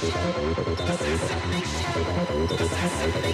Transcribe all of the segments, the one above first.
すいません。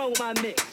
control my mix.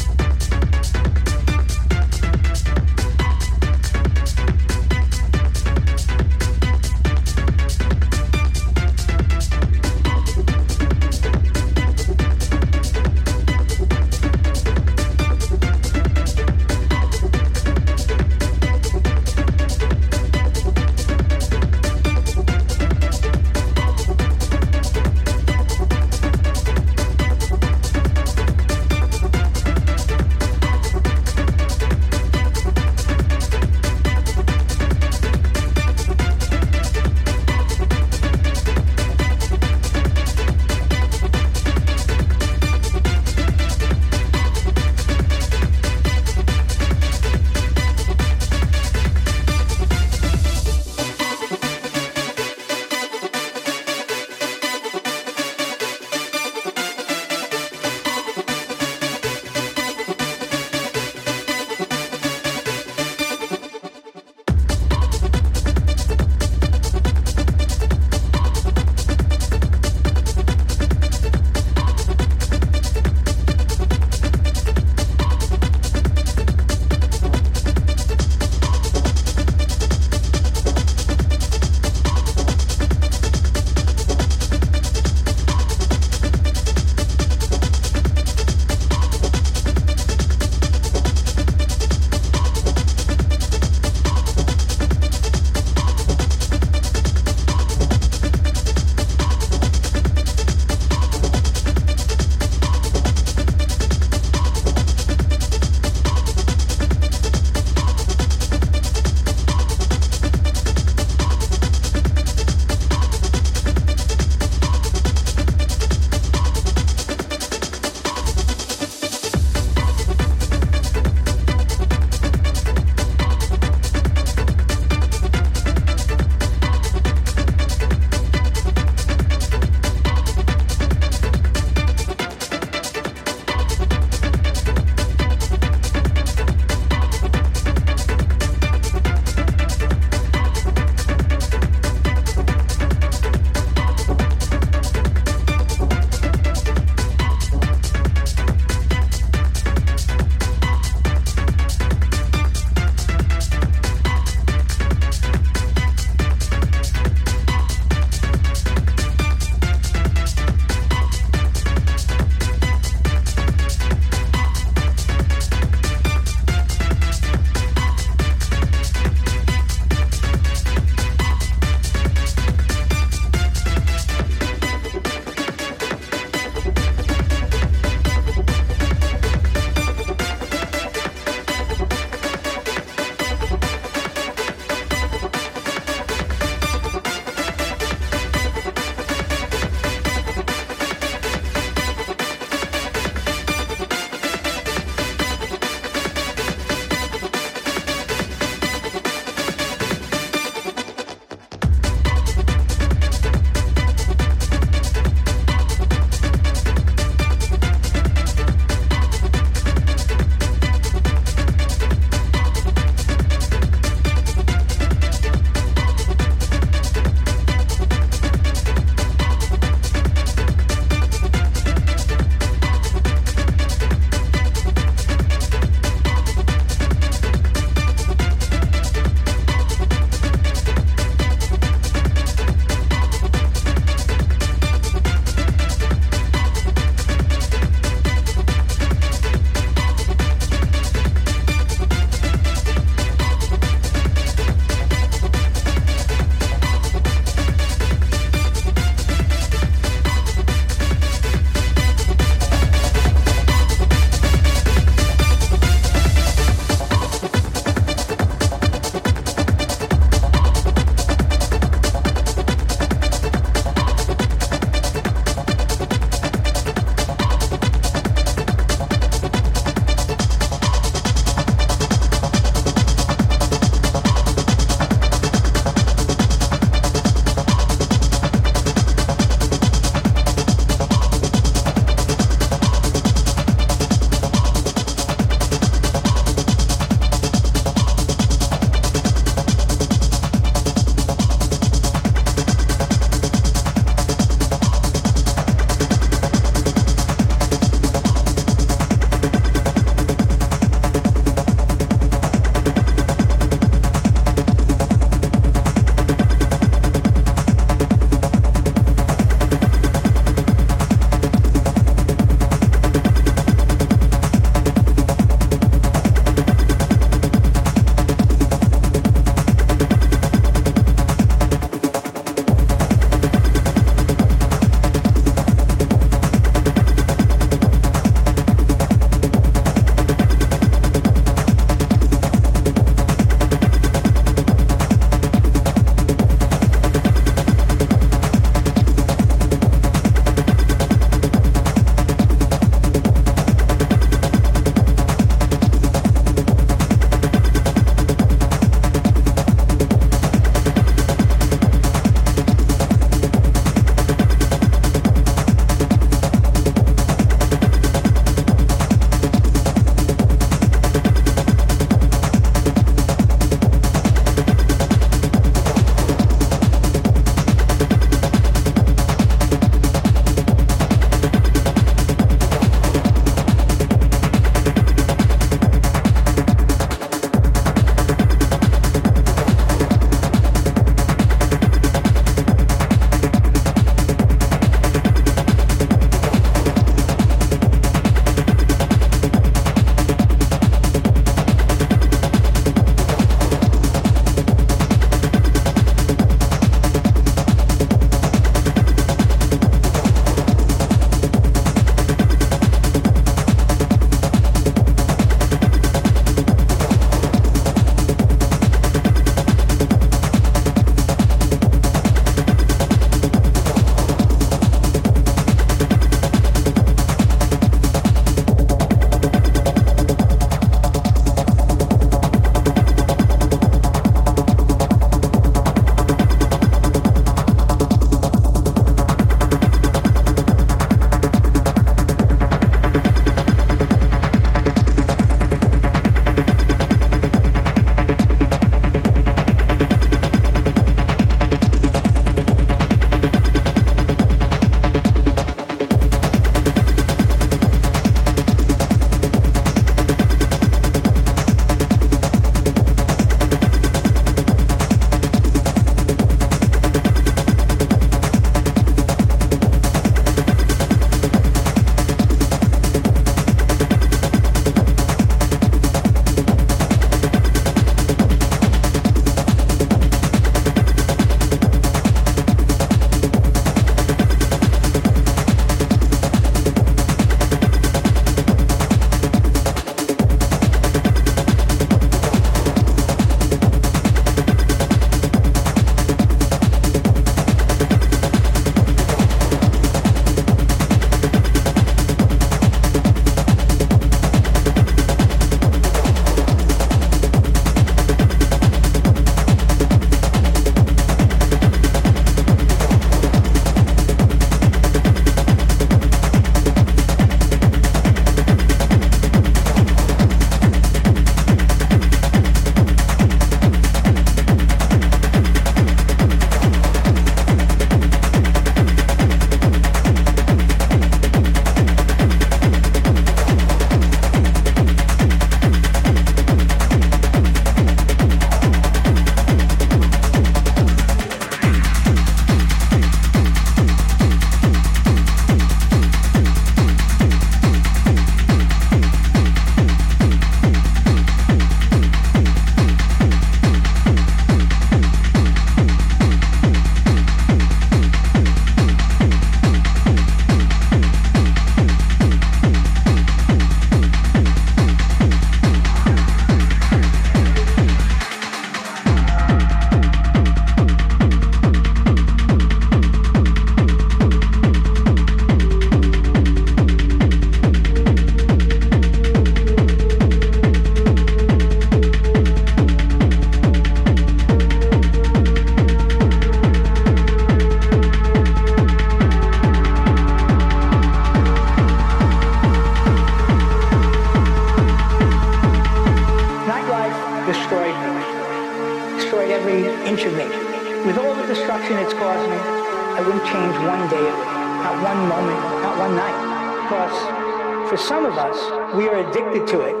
to it.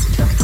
Podcast.